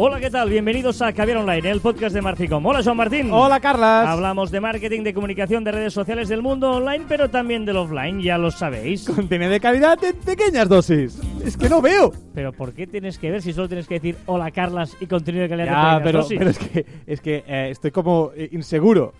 Hola, ¿qué tal? Bienvenidos a Caviar Online, el podcast de Marficom. Hola, Joan Martín. Hola, Carlas. Hablamos de marketing, de comunicación, de redes sociales del mundo online, pero también del offline, ya lo sabéis. Contenido de calidad en pequeñas dosis. Es que no veo. Pero ¿por qué tienes que ver si solo tienes que decir hola, Carlas y contenido de calidad en pequeñas pero, dosis? pero es que, es que eh, estoy como eh, inseguro.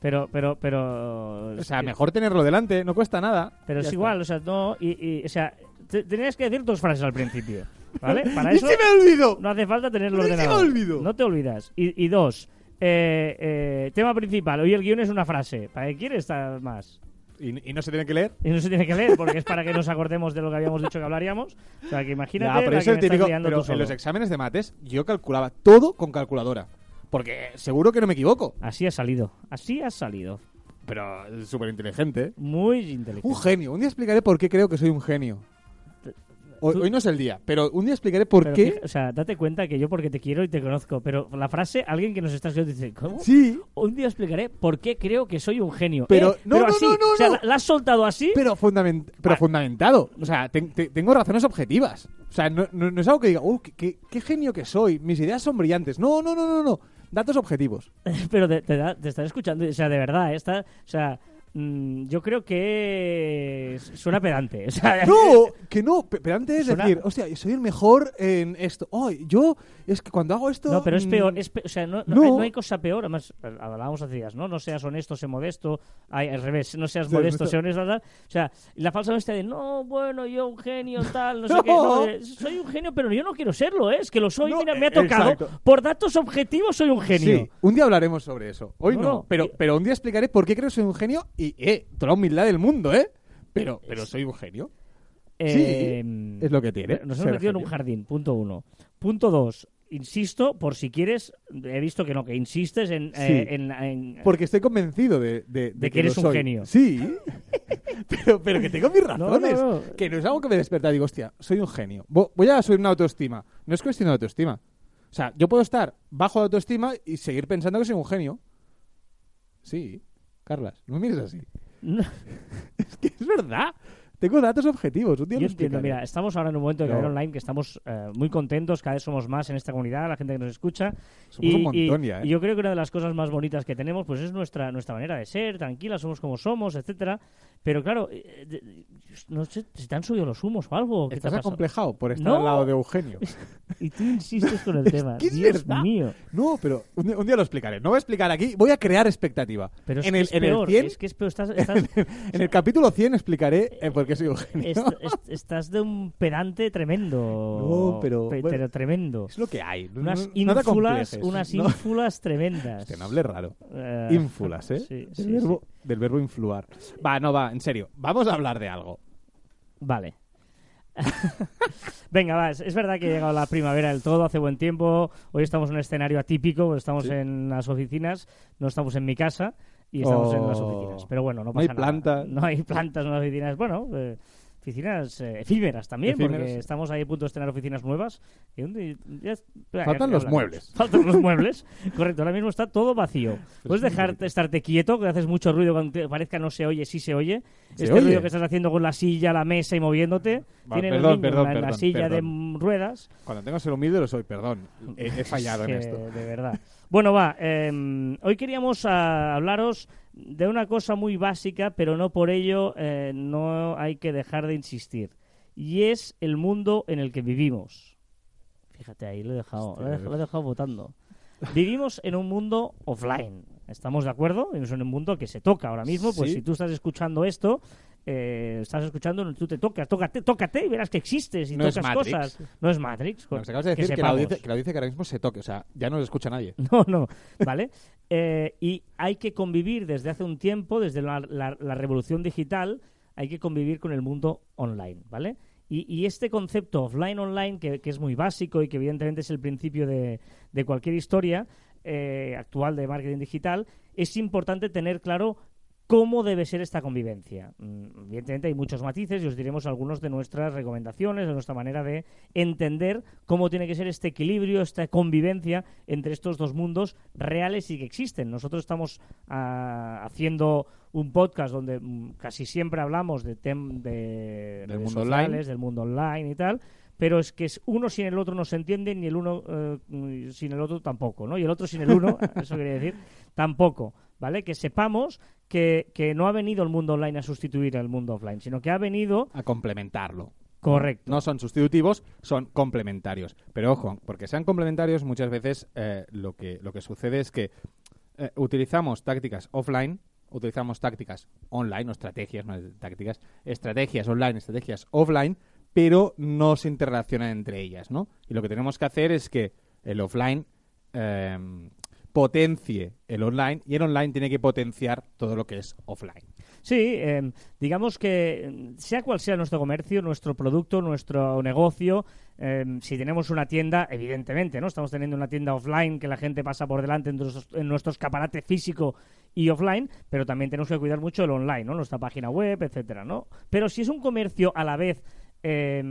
Pero, pero, pero... O sea, mejor tenerlo delante, no cuesta nada. Pero Ya es está. igual, o sea, no... Y, y- o sea, te- tenías que decir dos frases al principio, ¿vale? Para ¡Y eso se me olvidó! no hace falta tenerlo ¡Y se me ordenado. olvidó! No te olvidas. Y, y dos, eh, eh, tema principal. Hoy el guion es una frase. ¿Para qué quieres estar más? ¿Y, y no se tiene que leer? Y no se tiene que leer porque es para que nos acordemos de lo que habíamos dicho que hablaríamos. O sea, que imagínate Ya, pero la es me típico. Pero en los exámenes de mates yo calculaba todo con calculadora. Porque seguro que no me equivoco. Así ha salido. Así ha salido. Pero es súper inteligente. Muy inteligente. Un genio. Un día explicaré por qué creo que soy un genio. Hoy, no es el día, pero un día explicaré por Pero qué. fija- o sea, date cuenta que yo porque te quiero y te conozco, pero la frase, alguien que nos está escuchando dice, ¿cómo? Sí, Un día explicaré por qué creo que soy un genio. Pero- Eh, no, pero no, así, no, no, o sea, la, la has soltado así. pero, fundament- pero Ah. fundamentado. O sea, te- te- tengo razones objetivas. O sea, no, es algo que diga, oh, qué, qué- qué genio que soy, mis ideas son brillantes. No, no, no, no, no. Datos objetivos. Pero te, te, te están escuchando, o sea, de verdad, eh, está, o sea, yo creo que suena pedante. O sea, No, que no. pe- Pero antes es Suena- decir, hostia, soy el mejor en esto. Oh, yo, es que cuando hago esto. No, pero es mm, peor, es pe- o sea, no, no, no. hay, no hay cosa peor, además, eh, hablábamos hace días, ¿no? No seas honesto, sé modesto, ay, al revés, no seas Sí, modesto, esto- sé honesto, tal. O sea, la falsa honestidad de, no, bueno, yo un genio, tal, no sé qué, no, eh, soy un genio, pero yo no quiero serlo, ¿eh? Es que lo soy, mira, me ha eh, tocado, exacto. por datos objetivos soy un genio. Sí, un día hablaremos sobre eso. Hoy No, pero, pero un día explicaré por qué creo que soy un genio y, eh, toda la humildad del mundo, ¿eh? Pero, pero soy un genio. Eh, es lo que tiene, Nos hemos metido en un jardín, punto uno. Punto dos, insisto, por si quieres, he visto que no, que insistes en... Sí. eh, en- en- Porque estoy convencido de, de, De que eres un soy. genio. Sí, pero, pero que tengo mis razones. no, no. Que no es algo que me despierta. Digo, hostia, soy un genio. Vo- Voy a subir una autoestima. No es cuestión de autoestima. O sea, yo puedo estar bajo de autoestima y seguir pensando que soy un genio. Sí, Carlas, no me mires así. No. Es que es verdad. Tengo datos objetivos. Un día Yo entiendo, mira, estamos ahora en un momento de No. Online que estamos eh, muy contentos, cada vez somos más en esta comunidad, la gente que nos escucha. Somos y, un montón y- ya, ¿eh? y yo creo que una de las cosas más bonitas que tenemos pues es nuestra nuestra manera de ser, tranquila, somos como somos, etcétera. Pero claro, eh, no sé, si te han subido los humos o algo. ¿qué te ha Estás acomplejado por estar No. al lado de Eugenio. Y tú insistes con el tema. que es Dios mío. No, pero un día, un día lo explicaré. No voy a explicar aquí, voy a crear expectativa. Pero es en que el, es en el peor, 100, es que es peor. Estás, estás, en el capítulo 100 explicaré eh, por qué soy Eugenio. est- est- estás de un pedante tremendo. No, pero- Pe- bueno. pero tremendo. Es lo que hay. Unas ínfulas, unas ínfulas tremendas. Hostia, no hable raro. Eh, Ínfulas, ¿eh? Sí, verbo, sí. Del verbo influar. Va, no, va, en serio. Vamos a hablar de algo. Vale. Venga, va, es, es verdad que ha llegado la primavera del todo, hace buen tiempo. Hoy estamos en un escenario atípico, estamos Sí. en las oficinas, no estamos en mi casa y estamos en las Oh. oficinas. Pero bueno, no No hay pasa nada. plantas. No hay plantas en las oficinas. Bueno, eh, oficinas eh, efímeras también, Efímeras, porque estamos ahí a punto de estrenar oficinas nuevas. Y ya- ya- Faltan los muebles. Faltan los muebles. Correcto, ahora mismo está todo vacío. Puedes muy dejar bonito. estarte quieto, que haces mucho ruido cuando te parezca no se oye, sí se oye. ¿Se este oye? ruido que estás haciendo con la silla, la mesa y moviéndote. Va, Tienen perdón, el niño perdón, en la, perdón, silla de ruedas. Cuando tengo que ser humilde lo soy, perdón. He, he fallado en esto. De verdad. Bueno, va. eh, hoy queríamos ah, hablaros de una cosa muy básica, pero no por ello eh, no hay que dejar de insistir. Y es el mundo en el que vivimos. Fíjate ahí, lo he dejado, lo he, Hostia. lo he dejado votando. Vivimos en un mundo offline. ¿Estamos de acuerdo? Vivimos en un mundo que se toca ahora mismo. Pues Sí. si tú estás escuchando esto, eh, estás escuchando, tú te tocas, tócate, tócate y verás que existes y No tocas cosas. No es Matrix. Nos acabas de que decir que, la sepamos. audiencia, que la audiencia que ahora mismo se toque. O sea, ya no lo escucha nadie. No, no, ¿vale? Eh, y hay que convivir desde hace un tiempo, desde la, la- la revolución digital, hay que convivir con el mundo online, ¿vale? Y, y este concepto offline-online, que, que es muy básico y que evidentemente es el principio de, de cualquier historia eh, actual de marketing digital, es importante tener claro cómo debe ser esta convivencia. Mm, Evidentemente hay muchos matices y os diremos algunos de nuestras recomendaciones, de nuestra manera de entender cómo tiene que ser este equilibrio, esta convivencia entre estos dos mundos reales y que existen. Nosotros estamos ah, haciendo un podcast donde mm, casi siempre hablamos de, tem de Del mundo sociales, online. del mundo online y tal, pero es que es uno sin el otro no se entiende, ni el uno eh, sin el otro tampoco, ¿no? Y el otro sin el uno, eso quería decir, tampoco, ¿vale? Que sepamos que, que no ha venido el mundo online a sustituir al mundo offline, sino que ha venido... A complementarlo. Correcto. No son sustitutivos, son complementarios. Pero ojo, porque sean complementarios, muchas veces eh, lo, que, lo que sucede es que eh, utilizamos tácticas offline, utilizamos tácticas online, o estrategias, no tácticas, estrategias online, estrategias offline, pero no se interrelacionan entre ellas, ¿no? Y lo que tenemos que hacer es que el offline eh, potencie el online y el online tiene que potenciar todo lo que es offline. Sí, eh, digamos que sea cual sea nuestro comercio, nuestro producto, nuestro negocio, eh, si tenemos una tienda, evidentemente, ¿no? Estamos teniendo una tienda offline que la gente pasa por delante en, nuestros, en nuestro escaparate físico y offline, pero también tenemos que cuidar mucho el online, ¿no? Nuestra página web, etcétera, ¿no? Pero si es un comercio a la vez eh,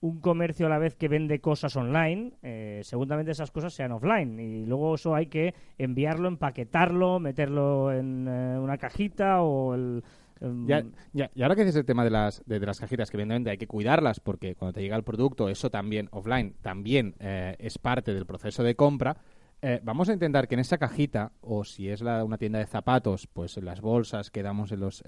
un comercio a la vez que vende cosas online, eh, seguramente esas cosas sean offline. Y luego eso hay que enviarlo, empaquetarlo, meterlo en eh, una cajita o el... Em, ya, ya, y ahora que dices el tema de las, de, las cajitas, que evidentemente hay que cuidarlas porque cuando te llega el producto, eso también offline, también eh, es parte del proceso de compra. vamos a intentar que en esa cajita, o si es la, una tienda de zapatos, pues en las bolsas que damos en los,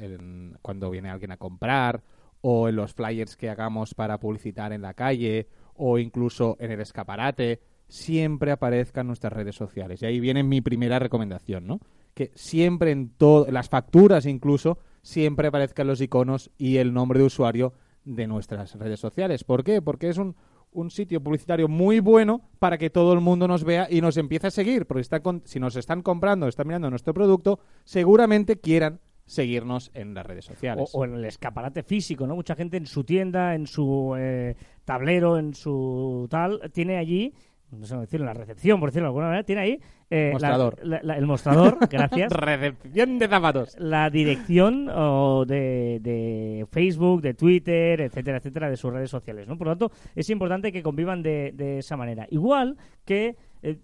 cuando viene alguien a comprar, o en los flyers que hagamos para publicitar en la calle o incluso en el escaparate, siempre aparezcan nuestras redes sociales. Y ahí viene mi primera recomendación, ¿no? Que siempre en todas las facturas incluso, siempre aparezcan los iconos y el nombre de usuario de nuestras redes sociales. ¿Por qué? Porque es un, un sitio publicitario muy bueno para que todo el mundo nos vea y nos empiece a seguir. Porque está si nos están comprando, están mirando nuestro producto, seguramente quieran seguirnos en las redes sociales. O, en el escaparate físico, ¿no? Mucha gente en su tienda, en su eh, tablero, en su tal, tiene allí, no sé decirlo, en la recepción, por decirlo de alguna manera, tiene ahí eh, mostrador. el mostrador, gracias. recepción de zapatos. La dirección de, de, Facebook, de Twitter, etcétera, etcétera, de sus redes sociales, ¿no? Por lo tanto, es importante que convivan de, de esa manera. Igual que eh,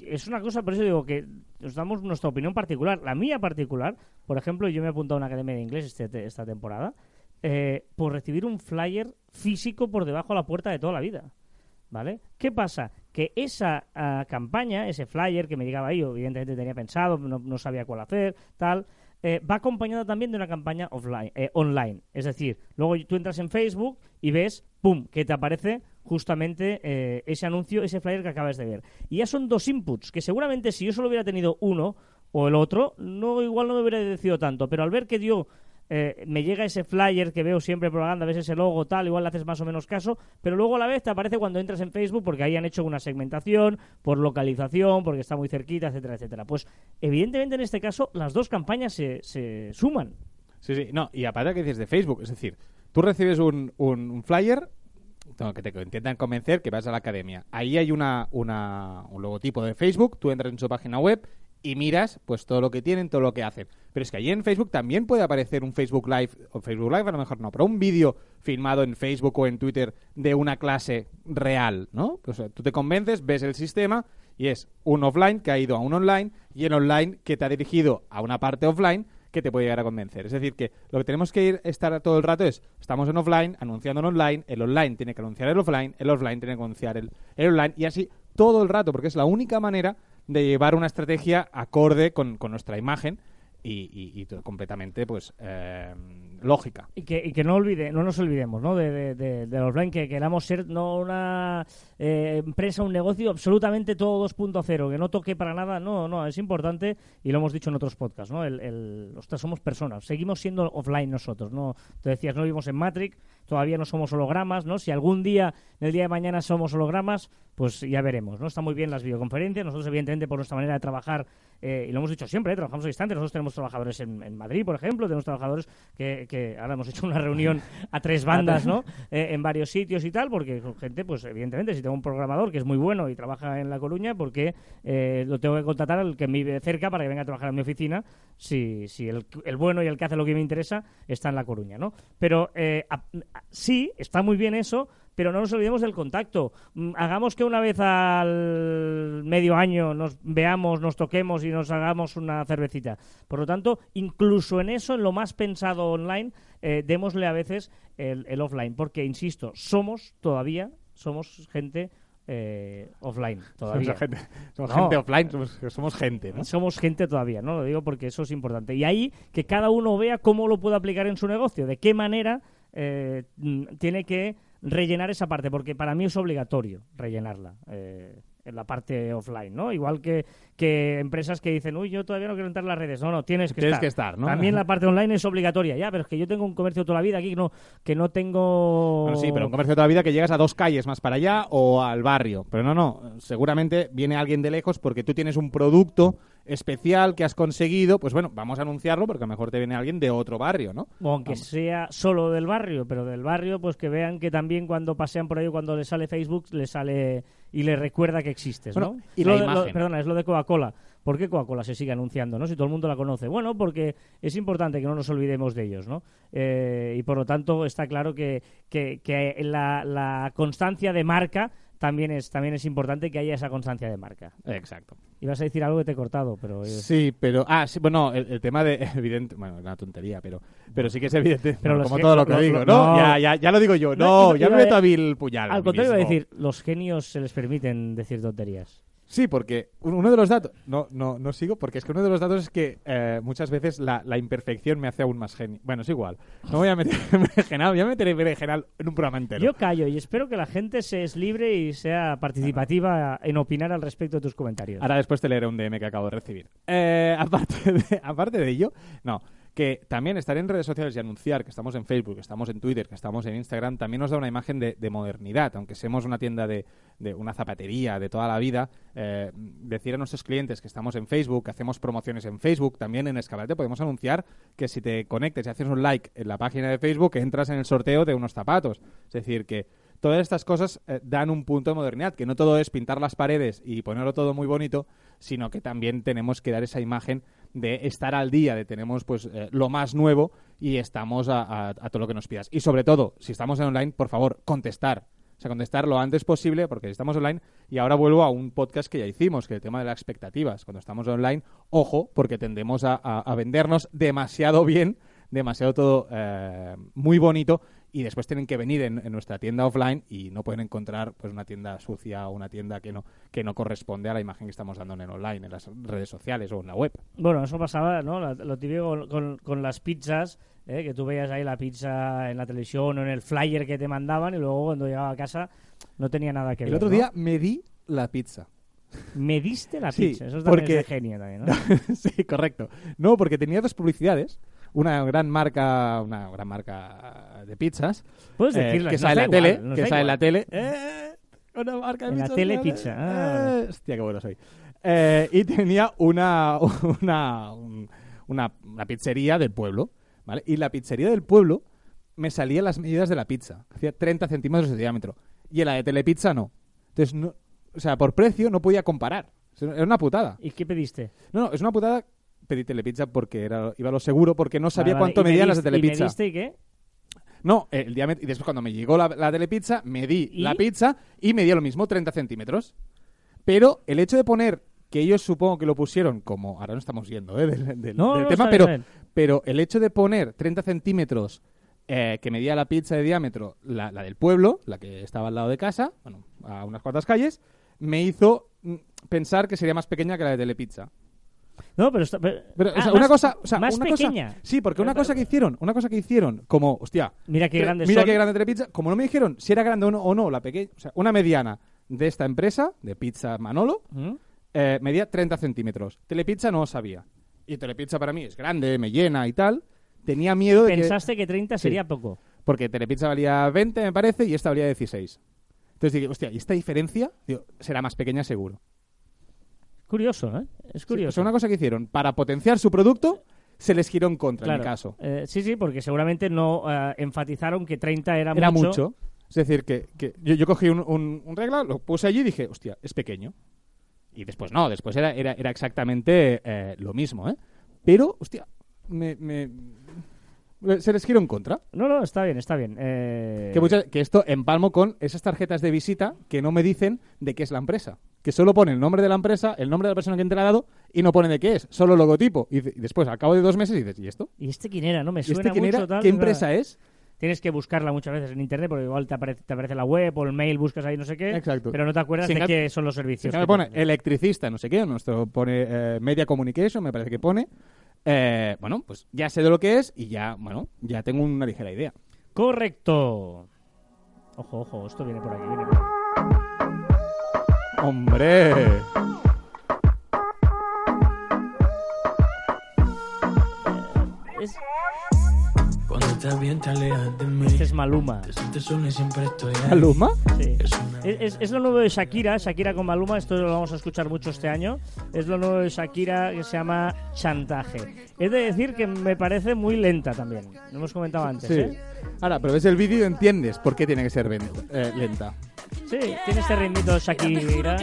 es una cosa, por eso digo que nos damos nuestra opinión particular. La mía particular, por ejemplo, yo me he apuntado a una academia de inglés este, esta temporada eh, por recibir un flyer físico por debajo de la puerta de toda la vida. ¿Vale? ¿Qué pasa? Que esa ah, campaña, ese flyer que me llegaba ahí, evidentemente tenía pensado, no, sabía cuál hacer, tal, eh, va acompañada también de una campaña offline, online. Es decir, luego tú entras en Facebook y ves, ¡pum!, que te aparece justamente eh, ese anuncio, ese flyer que acabas de ver. Y ya son dos inputs, que seguramente si yo solo hubiera tenido uno o el otro, no igual no me hubiera decidido tanto, pero al ver que yo eh, me llega ese flyer que veo siempre propaganda, ves ese logo, tal, igual le haces más o menos caso, pero luego a la vez te aparece cuando entras en Facebook porque ahí han hecho una segmentación por localización, porque está muy cerquita, etcétera, etcétera. Pues evidentemente en este caso las dos campañas se, se suman. Sí, sí, no, y aparte que dices de Facebook, es decir, tú recibes un, un flyer que te intentan convencer que vas a la academia. Ahí hay una, una, un logotipo de Facebook, tú entras en su página web y miras pues todo lo que tienen, todo lo que hacen. Pero es que ahí en Facebook también puede aparecer un Facebook Live, o Facebook Live a lo mejor no, pero un vídeo filmado en Facebook o en Twitter de una clase real, ¿no? Pues tú te convences, ves el sistema y es un offline que ha ido a un online y el online que te ha dirigido a una parte offline que te puede llegar a convencer. Es decir, que lo que tenemos que ir estar todo el rato es, estamos en offline, anunciando en online, el online tiene que anunciar el offline, el offline tiene que anunciar el, online, y así todo el rato, porque es la única manera de llevar una estrategia acorde con, con nuestra imagen y, completamente pues eh, lógica. Y que, y que no olvide, no nos olvidemos ¿no? de, de, de, los que queramos ser no una eh, empresa, un negocio absolutamente todo 2.0, que no toque para nada, no, no, es importante y lo hemos dicho en otros podcasts, ¿no? El, el, somos personas, seguimos siendo offline nosotros, ¿no? Te decías, no vivimos en Matrix, todavía no somos hologramas, ¿no? Si algún día, en el día de mañana somos hologramas, pues ya veremos, ¿no? Están muy bien las videoconferencias, nosotros evidentemente por nuestra manera de trabajar, eh, y lo hemos dicho siempre, trabajamos a distancia, nosotros tenemos trabajadores en, Madrid, por ejemplo, tenemos trabajadores que, que, ahora hemos hecho una reunión a tres bandas, ¿no? Eh, en varios sitios y tal, porque gente, pues evidentemente, si tengo un programador que es muy bueno y trabaja en La Coruña, porque eh, lo tengo que contratar al que vive cerca para que venga a trabajar en mi oficina, si, si el, el, bueno y el que hace lo que me interesa está en La Coruña, ¿no? Pero sí, está muy bien eso, pero no nos olvidemos del contacto. Mm, Hagamos que una vez al medio año nos veamos, nos toquemos y nos hagamos una cervecita. Por lo tanto, incluso en eso, en lo más pensado online, eh, démosle a veces el, el offline, porque, insisto, somos todavía, somos gente eh, offline todavía. Somos gente, somos No. gente offline, somos, somos gente, ¿no? Somos gente todavía, ¿no? Lo digo porque eso es importante. Y ahí que cada uno vea cómo lo puede aplicar en su negocio, de qué manera eh, mm, tiene que rellenar esa parte, porque para mí es obligatorio rellenarla. eh, en la parte offline, ¿no? Igual que, que empresas que dicen, uy, yo todavía no quiero entrar en las redes. No, no, tienes que Tienes estar. que estar, ¿no? También la parte online es obligatoria, ya, pero es que yo tengo un comercio toda la vida aquí que no, que no tengo... Bueno, sí, pero un comercio toda la vida que llegas a dos calles más para allá o al barrio. Pero no, no. Seguramente viene alguien de lejos porque tú tienes un producto especial que has conseguido. Pues bueno, vamos a anunciarlo porque a lo mejor te viene alguien de otro barrio, ¿no? O aunque Vamos. sea solo del barrio, pero del barrio, pues que vean que también cuando pasean por ahí, cuando les sale Facebook, les sale y les recuerda que existes, Bueno, ¿no? y Lo la de- lo- imagen. perdona, es lo de Coca-Cola. ¿Por qué Coca-Cola se sigue anunciando, no? Si todo el mundo la conoce. Bueno, porque es importante que no nos olvidemos de ellos, ¿no? Eh, y por lo tanto está claro que, que, que la, la constancia de marca también es, también es importante que haya esa constancia de marca. Exacto. Ibas a decir algo que te he cortado, pero... Sí, pero. Ah, sí, bueno, el, el tema de. Evidente. Bueno, es una tontería, pero, pero sí que es evidente. Pero bueno, como todo lo que digo, ¿no? no. Ya, ya, ya lo digo yo. No, No, ya me meto a Bill Puñal. Al contrario, iba a decir, los genios se les permiten decir tonterías. Sí, porque un- uno de los datos. No, no, no sigo, porque es que uno de los datos es que eh, muchas veces la, la imperfección me hace aún más genio. Bueno, es igual. No voy a meter berenjenal, voy a meter berenjenal en un programa entero. Yo callo y espero que la gente se es libre y sea participativa en opinar al respecto de tus comentarios. Ahora después te leeré un DM que acabo de recibir. Eh, aparte, de, aparte de ello, no. Que también estar en redes sociales y anunciar que estamos en Facebook, que estamos en Twitter, que estamos en Instagram, también nos da una imagen de, de modernidad. Aunque seamos una tienda de, de una zapatería de toda la vida, eh, decir a nuestros clientes que estamos en Facebook, que hacemos promociones en Facebook, también en Escaparate podemos anunciar que si te conectes y haces un like en la página de Facebook, entras en el sorteo de unos zapatos. Es decir, que todas estas cosas eh, dan un punto de modernidad, que no todo es pintar las paredes y ponerlo todo muy bonito, sino que también tenemos que dar esa imagen de estar al día, de tenemos pues eh, lo más nuevo y estamos a, todo lo que nos pidas. Y sobre todo, si estamos en online, por favor, contestar. O sea, contestar lo antes posible porque estamos online. Y ahora vuelvo a un podcast que ya hicimos, que el tema de las expectativas. Cuando estamos online, ojo, porque tendemos a vendernos demasiado bien, demasiado todo eh, muy bonito y después tienen que venir en, en nuestra tienda offline y no pueden encontrar pues una tienda sucia o una tienda que no que no corresponde a la imagen que estamos dando en el online, en las redes sociales o en la web. Bueno, eso pasaba, ¿no? Lo típico con, con- con las pizzas, ¿eh? que tú veías ahí la pizza en la televisión o en el flyer que te mandaban y luego cuando llegaba a casa no tenía nada que ver. El otro ¿no? día me di la pizza. Me diste la Sí, pizza. Eso también porque- es de genio también, ¿no? sí, correcto. No, porque tenía dos publicidades. Una gran marca, una gran marca de pizzas. Puedes eh, decirlas, que sale en la igual, tele. Que sale en la tele. Eh, una marca de En la pizzas, tele pizza, ah, Eh, hostia, qué bueno soy. Eh, y tenía una, una, un- una, una pizzería del pueblo. ¿vale? Y la pizzería del pueblo me salían las medidas de la pizza. Hacía 30 centímetros de diámetro. Y en la de Telepizza no. Entonces, no, o sea, por precio no podía comparar. Era una putada. ¿Y qué pediste? No, no, es una putada pedir Telepizza porque era, iba a lo seguro, porque no sabía Vale, vale. cuánto ¿Y medían las de mediste- ¿Y Telepizza. mediste y qué? No, el diámetro. Y después cuando me llegó la, la Telepizza, medí ¿Y? la pizza y medía lo mismo, 30 centímetros. Pero el hecho de poner, que ellos supongo que lo pusieron como, ahora no estamos yendo ¿eh? del, del- No, del no, tema, pero, bien. pero el hecho de poner 30 centímetros eh, que medía la pizza de diámetro, la, la del pueblo, la que estaba al lado de casa, bueno, a unas cuantas calles, me hizo mm, pensar que sería más pequeña que la de Telepizza. No, pero, está, pero- Pero, o sea, más- una cosa, o sea, más una cosa- pequeña. sí, porque una Pero- cosa que hicieron, una cosa que hicieron, como, hostia, Mira qué grandes mira son. qué grande Telepizza, como no me dijeron si era grande o no, o no la pequeña, o sea, una mediana de esta empresa, de Pizza Manolo, ¿Mm? eh, medía 30 centímetros. Telepizza no sabía. Y Telepizza para mí es grande, me llena y tal. Tenía miedo de que... Pensaste que 30 sería poco. Porque Telepizza valía 20, me parece, y esta valía 16. Entonces dije, hostia, ¿y esta diferencia? Digo, será más pequeña seguro. Curioso, ¿eh? Es Sí, curioso. o sea, una cosa que hicieron, para potenciar su producto, se les giró en contra, en mi caso. Eh, sí, sí, porque seguramente no eh, enfatizaron que 30 era, Era mucho. Es decir, que, que yo, yo cogí un, un- un regla, lo puse allí y dije, hostia, es pequeño. Y después no, después era, era, era exactamente eh, lo mismo, ¿eh? Pero, hostia, me, me- Se les gira en contra. No, no, está bien, está bien. Eh, Que, muchas- que esto empalmo con esas tarjetas de visita que no me dicen de qué es la empresa. Que solo pone el nombre de la empresa, el nombre de la persona que te la ha dado y no pone de qué es, solo logotipo. Y, y después, al cabo de dos meses, dices, ¿y esto? ¿Y este quién era? No me ¿Y suena este quién mucho, era? tal, ¿Qué empresa es? Tienes que buscarla muchas veces en internet porque igual te aparece, te aparece la web o el mail, buscas ahí no sé qué. Exacto. Pero no te acuerdas Si de qué son los servicios. Si me que pone electricista, no sé qué, nuestro pone eh, Media Communication, me parece que pone. Eh, bueno, pues ya sé de lo que es y ya, bueno, ya tengo una ligera idea. Correcto. Ojo, ojo, esto viene por aquí, viene por aquí. ¡Hombre! Es- Cuando estás bien te alejas de mí. este es Maluma. Te sientes sola y siempre estoy ahí. ¿Maluma? Sí. Es una- Es, es- lo nuevo de Shakira, Shakira con Maluma, esto lo vamos a escuchar mucho este año. Es lo nuevo de Shakira que se llama Chantaje. Es de decir que me parece muy lenta también. Lo hemos comentado antes, Sí. ¿eh? Ahora, pero ves el vídeo y entiendes por qué tiene que ser eh, lenta. Sí, tiene este ritmito Shakira.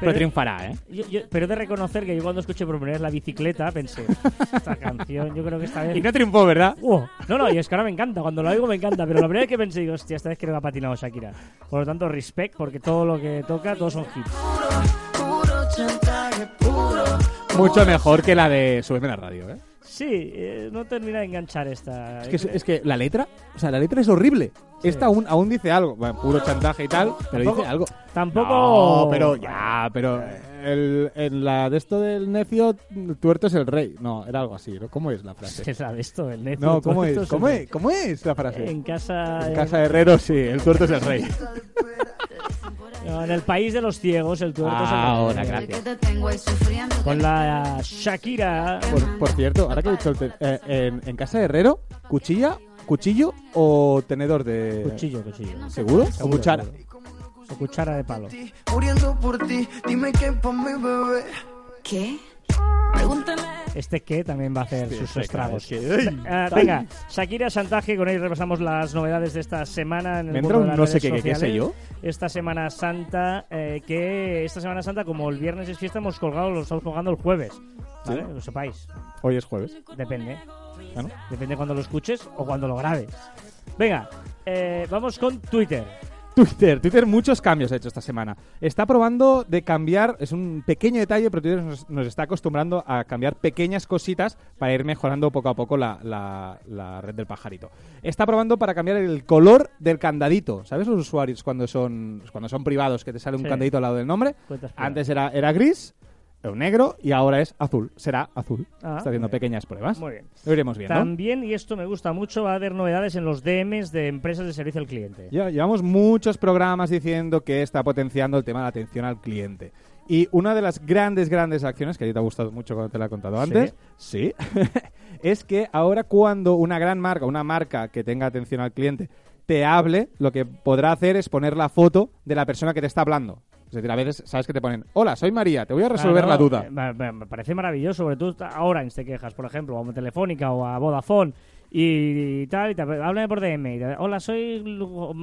Pero triunfará, ¿eh? yo- yo- pero he de reconocer que yo cuando escuché por primera vez la bicicleta pensé, esta canción yo creo que esta vez... Y no triunfó, ¿verdad? ¡Wow! No, no, y es que ahora me encanta, cuando lo oigo me encanta, pero la primera vez que pensé, digo, hostia, esta vez creo que ha patinado Shakira. Por lo tanto, respect, porque todo lo que toca, todos son hits. Mucho mejor que la de Súbeme la radio, ¿eh? Sí, eh, no termina de enganchar esta. Es que, es que la letra, o sea, la letra es horrible. Esta aún, aún dice algo. Bueno, puro chantaje y tal, pero Tampoco- dice algo. Tampoco. No, pero ya, pero el, en la de esto del necio, tuerto es el rey. No, era algo así, ¿no? ¿Cómo es la frase? Es la de esto, el necio. No, ¿cómo es? ¿Cómo es? ¿Cómo es la frase? En casa. En casa de herrero, sí, el tuerto es el rey. no, en el país de los ciegos, el tuerto es el Ahora, rey. gracias. ahí sufriendo. Con la Shakira. Por, por cierto, ahora que he dicho el eh, en, en casa de herrero, ¿cuchilla, cuchillo o tenedor de... Cuchillo, cuchillo. ¿Seguro? ¿O Seguro, cuchara? seguro. O cuchara de palo. Muriendo por ti, dime qué pa' mi bebé. ¿Qué? Pregúntale. Este que también va a hacer sus claro, estragos. es que- ¡ay! Ah, venga, Shakira Chantaje, con él repasamos las novedades de esta semana en el Me mundo entra de un las no sé redes qué, qué, qué sé sociales. yo. Esta Semana Santa, eh, que esta Semana Santa, como el viernes es fiesta, hemos colgado, lo estamos colgando el jueves. ¿Vale? Lo sepáis. Hoy es jueves. Depende. Ah, ¿no? Depende cuando lo escuches o cuando lo grabes. Venga, eh, vamos con Twitter. Twitter, Twitter muchos cambios ha hecho esta semana. Está probando de cambiar, es un pequeño detalle, pero Twitter nos, nos está acostumbrando a cambiar pequeñas cositas para ir mejorando poco a poco la, la- la red del pajarito. Está probando para cambiar el color del candadito. ¿Sabes los usuarios cuando son, cuando son privados que te sale un Sí. candadito al lado del nombre? Antes era, era gris, negro y ahora es azul. Será azul. Ah, está haciendo pequeñas pruebas. Muy bien. Lo iremos viendo. También, y esto me gusta mucho, va a haber novedades en los DMs de empresas de servicio al cliente. Ya, llevamos muchos programas diciendo que está potenciando el tema de la atención al cliente. Y una de las grandes, grandes acciones, que a ti te ha gustado mucho cuando te la he contado Sí. antes, sí, es que ahora cuando una gran marca, una marca que tenga atención al cliente, te hable, lo que podrá hacer es poner la foto de la persona que te está hablando. Es decir, a veces sabes que te ponen, hola, soy María, te voy a resolver Claro, la duda. eh, Me, parece maravilloso, sobre todo a Orange te quejas, por ejemplo, a Telefónica o a Vodafone y, tal, y te, háblame por DM. y te- Hola, soy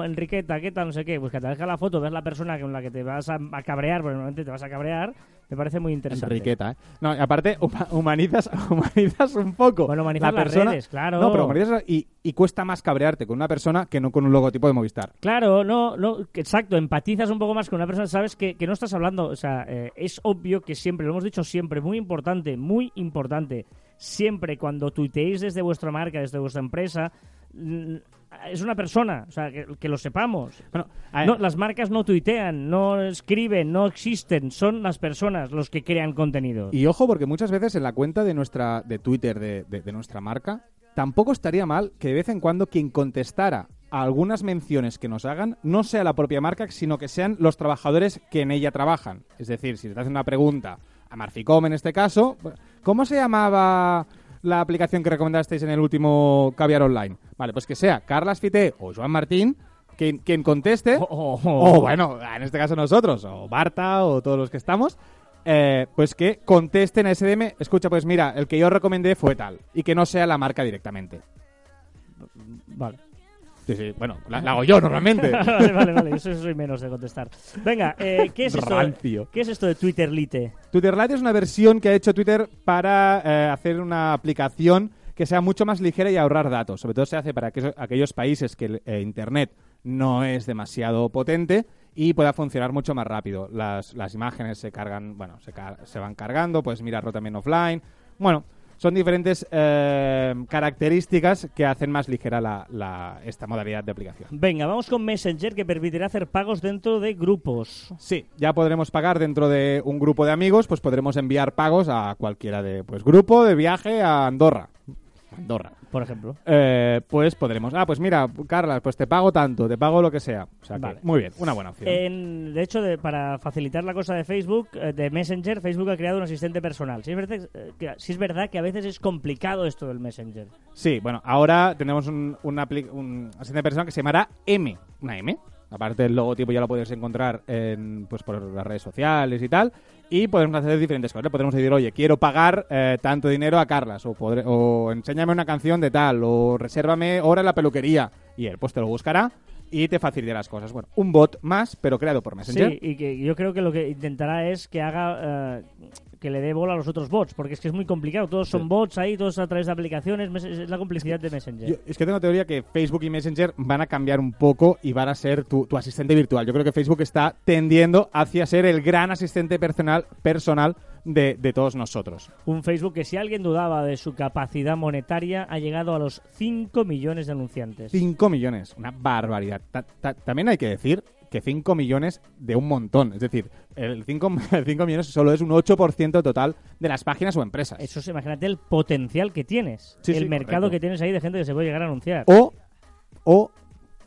Enriqueta, ¿qué tal? No sé qué. Pues que te deja la foto, ves la persona con la que te vas a, a cabrear, porque normalmente te vas a cabrear, me parece muy interesante. Enriqueta, ¿eh? No, y aparte huma- humanizas, humanizas un poco Bueno, humanizas la las persona. redes, claro. No, pero humanizas y, y cuesta más cabrearte con una persona que no con un logotipo de Movistar. Claro, no, no, exacto, empatizas un poco más con una persona, sabes que, que no estás hablando, o sea, eh, es obvio que siempre, lo hemos dicho siempre, muy importante, muy importante, siempre cuando tuiteéis desde vuestra marca, desde vuestra empresa, es una persona, o sea, que, que lo sepamos. Bueno, a- No, las marcas no tuitean, no escriben, no existen, son las personas los que crean contenido. Y ojo, porque muchas veces en la cuenta de nuestra de Twitter de, de- de nuestra marca, tampoco estaría mal que de vez en cuando quien contestara a algunas menciones que nos hagan no sea la propia marca, sino que sean los trabajadores que en ella trabajan. Es decir, si te hacen una pregunta a Marficom en este caso, ¿cómo se llamaba la aplicación que recomendasteis en el último Caviar Online? Vale, pues que sea Carlas Fité o Joan Martín quien, quien conteste. Oh, oh, O oh. bueno, en este caso nosotros, o Barta, o todos los que estamos, eh, pues que contesten a SDM, escucha, pues mira, el que yo recomendé fue tal, y que no sea la marca directamente. Vale. Sí, sí, bueno, la, la hago yo normalmente. vale, vale, vale, eso soy menos de contestar. Venga, eh, ¿qué, es esto, Rancio. ¿qué es esto de Twitter Lite? Twitter Lite es una versión que ha hecho Twitter para eh, hacer una aplicación que sea mucho más ligera y ahorrar datos. Sobre todo se hace para aquellos, aquellos países que el eh, Internet no es demasiado potente y pueda funcionar mucho más rápido. Las, las imágenes se cargan, bueno, se, car- se van cargando, puedes mirarlo también offline. Bueno, son diferentes eh, características que hacen más ligera la, la- esta modalidad de aplicación. Venga, vamos con Messenger que permitirá hacer pagos dentro de grupos. Sí, ya podremos pagar dentro de un grupo de amigos, pues podremos enviar pagos a cualquiera de, pues grupo de viaje a Andorra. Andorra. Por ejemplo. Eh, pues podremos. Ah, pues mira, Carla, pues te pago tanto, te pago lo que sea. O sea que, Vale. muy bien, una buena opción. En- de hecho, de- para facilitar la cosa de Facebook, eh, de Messenger, Facebook ha creado un asistente personal. Sí es, verdad, eh, que, sí es verdad que a veces es complicado esto del Messenger. Sí, bueno, ahora tenemos un, un, un asistente personal que se llamará M. Una M. Aparte del logotipo ya lo podéis encontrar en, pues por las redes sociales y tal. Y podemos hacer diferentes cosas. Podemos decir, oye, quiero pagar eh, tanto dinero a Carlas. O, podré- o enséñame una canción de tal. O resérvame hora en la peluquería. Y él pues te lo buscará y te facilitará las cosas. Bueno, un bot más, pero creado por Messenger. Sí, y que yo creo que lo que intentará es que haga... eh, que le dé bola a los otros bots, porque es que es muy complicado. Todos son Sí. bots ahí, todos a través de aplicaciones. Es la complicidad de Messenger. Yo- es que tengo teoría que Facebook y Messenger van a cambiar un poco y van a ser tu, tu asistente virtual. Yo creo que Facebook está tendiendo hacia ser el gran asistente personal, personal de, de todos nosotros. Un Facebook que si alguien dudaba de su capacidad monetaria ha llegado a los 5 millones de anunciantes. 5 millones, una barbaridad. Ta- ta- también hay que decir que 5 millones de un montón. Es decir, el 5, millones solo es un 8% total de las páginas o empresas. Eso es, imagínate el potencial que tienes. Sí, el sí, mercado correcto. que tienes ahí de gente que se puede llegar a anunciar. O, o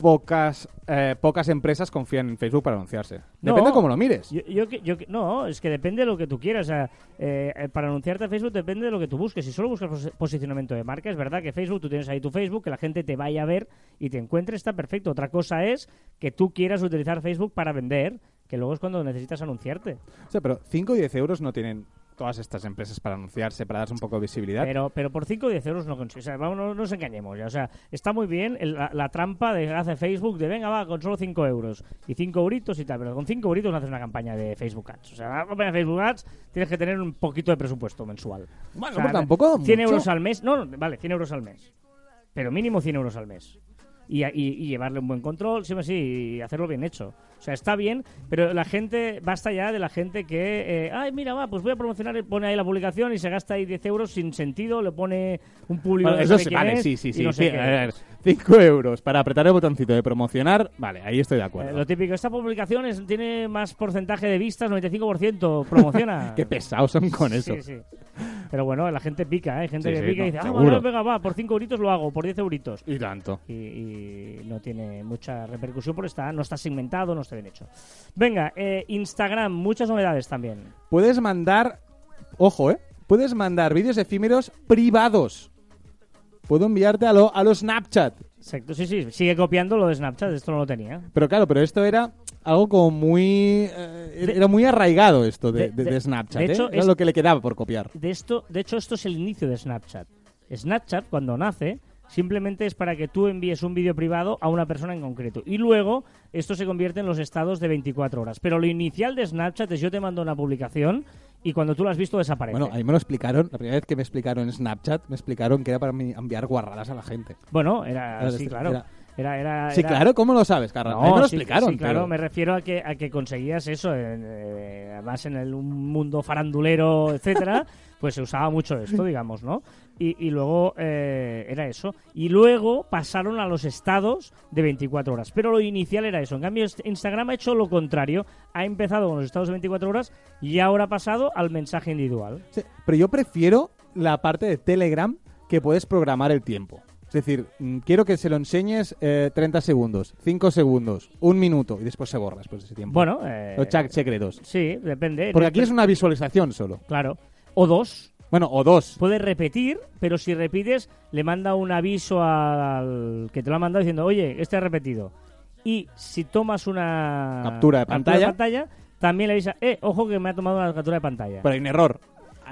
pocas, eh, pocas empresas confían en Facebook para anunciarse. No. Depende cómo lo mires. Yo, yo, yo no, es que depende de lo que tú quieras. O sea, eh, eh, para anunciarte a Facebook depende de lo que tú busques. Si solo buscas pos- posicionamiento de marca, es verdad que Facebook, tú tienes ahí tu Facebook, que la gente te vaya a ver y te encuentre, está perfecto. Otra cosa es que tú quieras utilizar Facebook para vender, que luego es cuando necesitas anunciarte. O sea, pero 5 o 10 euros no tienen todas estas empresas para anunciarse, para darse un poco de visibilidad. Pero, pero por 5 o 10 euros no consigues. O sea, vamos, no no nos engañemos. ya. O sea, está muy bien el- la, la trampa de que hace Facebook de venga, va, con solo 5 euros y 5 euritos y tal. Pero con 5 euritos no haces una campaña de Facebook Ads. O sea, una campaña de Facebook Ads tienes que tener un poquito de presupuesto mensual. Bueno, O sea, tampoco 100 mucho. euros al mes. No, no, vale, 100 euros al mes. Pero mínimo 100 euros al mes. Y, y- y llevarle un buen control, siempre sí, y hacerlo bien hecho. O sea, está bien, pero la gente, basta ya de la gente que, eh, ay, mira, va, pues voy a promocionar, pone ahí la publicación y se gasta ahí 10 euros sin sentido, le pone un público Bueno, eso no sé sí, quién vale, es sí, sí, sí. no a ver, 5 euros para apretar el botoncito de promocionar, vale, ahí estoy de Eh, acuerdo. lo típico, esta publicación es- tiene más porcentaje de vistas, 95%, promociona. Qué pesados son con eso. Sí, sí. Pero bueno, la gente pica, ¿eh? Hay gente Sí, que sí, pica y dice, ah, vale, venga, va, por 5 euritos lo hago, por 10 euritos. Y tanto. y, y no tiene mucha repercusión por está no está segmentado, no está bien hecho. Venga, eh, Instagram, muchas novedades también. Puedes mandar, ojo, ¿eh? Puedes mandar vídeos efímeros privados. Puedo enviarte a lo, a los Snapchat. Exacto, sí, sí, sigue copiando lo de Snapchat, esto no lo tenía. Pero claro, pero esto era algo como muy... eh, De- era muy arraigado esto de, de- de- Snapchat, de ¿eh? hecho, Era es- lo que le quedaba por copiar. De esto, de hecho, esto es el inicio de Snapchat. Snapchat, cuando nace, simplemente es para que tú envíes un vídeo privado a una persona en concreto. Y luego, esto se convierte en los estados de 24 horas. Pero lo inicial de Snapchat es yo te mando una publicación y cuando tú lo has visto desaparece. Bueno, ahí me lo explicaron, la primera vez que me explicaron Snapchat, me explicaron que era para mí enviar guarradas a la gente. Bueno, era, Era sí, decir, claro. era- Era, era, Sí, era- claro, ¿cómo lo sabes, Carlos? me lo sí, explicaron. sí, claro, pero- me refiero a que, a que conseguías eso, eh, además en el, un mundo farandulero, etcétera, pues se usaba mucho esto, digamos, ¿no? Y, y luego eh, era eso. Y luego pasaron a los estados de 24 horas. Pero lo inicial era eso. En cambio, Instagram ha hecho lo contrario. Ha empezado con los estados de 24 horas y ahora ha pasado al mensaje individual. Sí, pero yo prefiero la parte de Telegram que puedes programar el tiempo. Es decir, mm, quiero que se lo enseñes eh, 30 segundos, 5 segundos, un minuto y después se borra después de ese tiempo. Bueno, eh, Los chat secretos. sí, depende. Porque aquí es una visualización solo. Claro. O dos. Bueno, o dos. Puedes repetir, pero si repites, le manda un aviso al que te lo ha mandado diciendo, oye, este ha repetido. Y si tomas una Captura de pantalla. pantalla, también le avisa, eh, ojo que me ha tomado una captura de pantalla. Pero hay un error.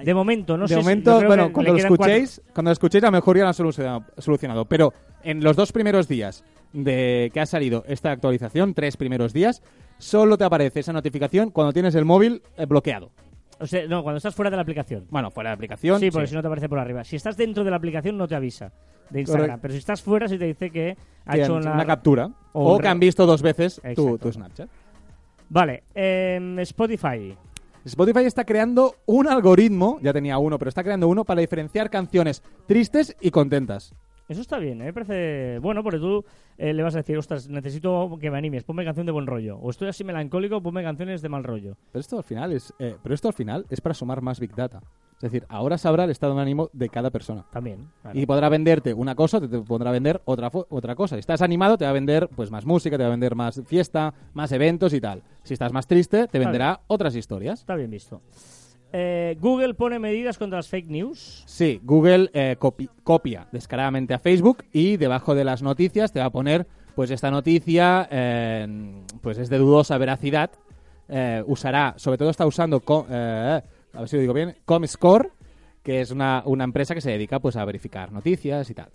De momento, no de sé si- momento, bueno, cuando lo cuatro- escuchéis, cuando lo escuchéis a lo mejor ya lo han solucionado, solucionado. Pero en los dos primeros días de que ha salido esta actualización, tres primeros días, solo te aparece esa notificación cuando tienes el móvil eh, bloqueado. O sea, no, cuando estás fuera de la aplicación. Bueno, fuera de aplicación. Sí, porque si no te aparece por arriba. Si estás dentro de la aplicación no te avisa de Instagram, pero si estás fuera sí te dice que ha hecho una... una captura. o que han visto dos veces tu, tu Snapchat. Vale, em, Spotify. Spotify está creando un algoritmo, ya tenía uno, pero está creando uno para diferenciar canciones tristes y contentas. Eso está bien, ¿eh? me parece bueno, porque tú eh, le vas a decir, ostras, necesito que me animes, ponme canción de buen rollo. O estoy así melancólico, ponme canciones de mal rollo. Pero esto al final es, eh, pero esto al final es para sumar más big data. Es decir, ahora sabrá el estado de ánimo de cada persona. También. claro. Y podrá venderte una cosa, te, a vender otra, otra cosa. Si estás animado, te va a vender pues más música, te va a vender más fiesta, más eventos y tal. Si estás más triste, te venderá otras historias. Está bien visto. Eh, Google pone medidas contra las fake news. Sí, Google eh, copi- copia descaradamente a Facebook y debajo de las noticias te va a poner, pues esta noticia, eh, pues es de dudosa veracidad. Usará, sobre todo está usando, co- eh, a ver si lo digo bien, Comscore, que es una, una empresa que se dedica pues a verificar noticias y tal.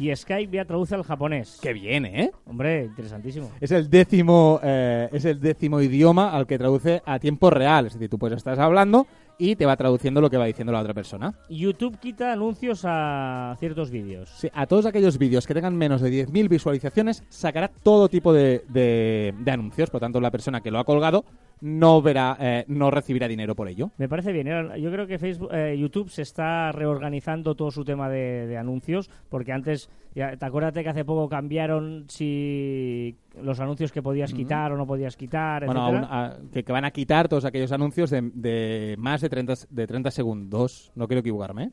Y Skype ya traduce al japonés. Que viene, ¿eh? Hombre, interesantísimo. Es el décimo, eh, es el décimo idioma al que traduce a tiempo real. Es decir, tú pues estás hablando y te va traduciendo lo que va diciendo la otra persona. YouTube quita anuncios a ciertos vídeos. Sí, a todos aquellos vídeos que tengan menos de 10.000 visualizaciones sacará todo tipo de, de- de anuncios. Por tanto, la persona que lo ha colgado no verá, eh, no recibirá dinero por ello. Me parece bien. ¿eh? Yo creo que Facebook, eh, YouTube se está reorganizando todo su tema de, de anuncios, porque antes, ya, te acuérdate que hace poco cambiaron si los anuncios que podías quitar o no podías quitar, Bueno, etcétera. aún, a- que, que van a quitar todos aquellos anuncios de, de más de 30, de 30 segundos. No quiero equivocarme. ¿eh?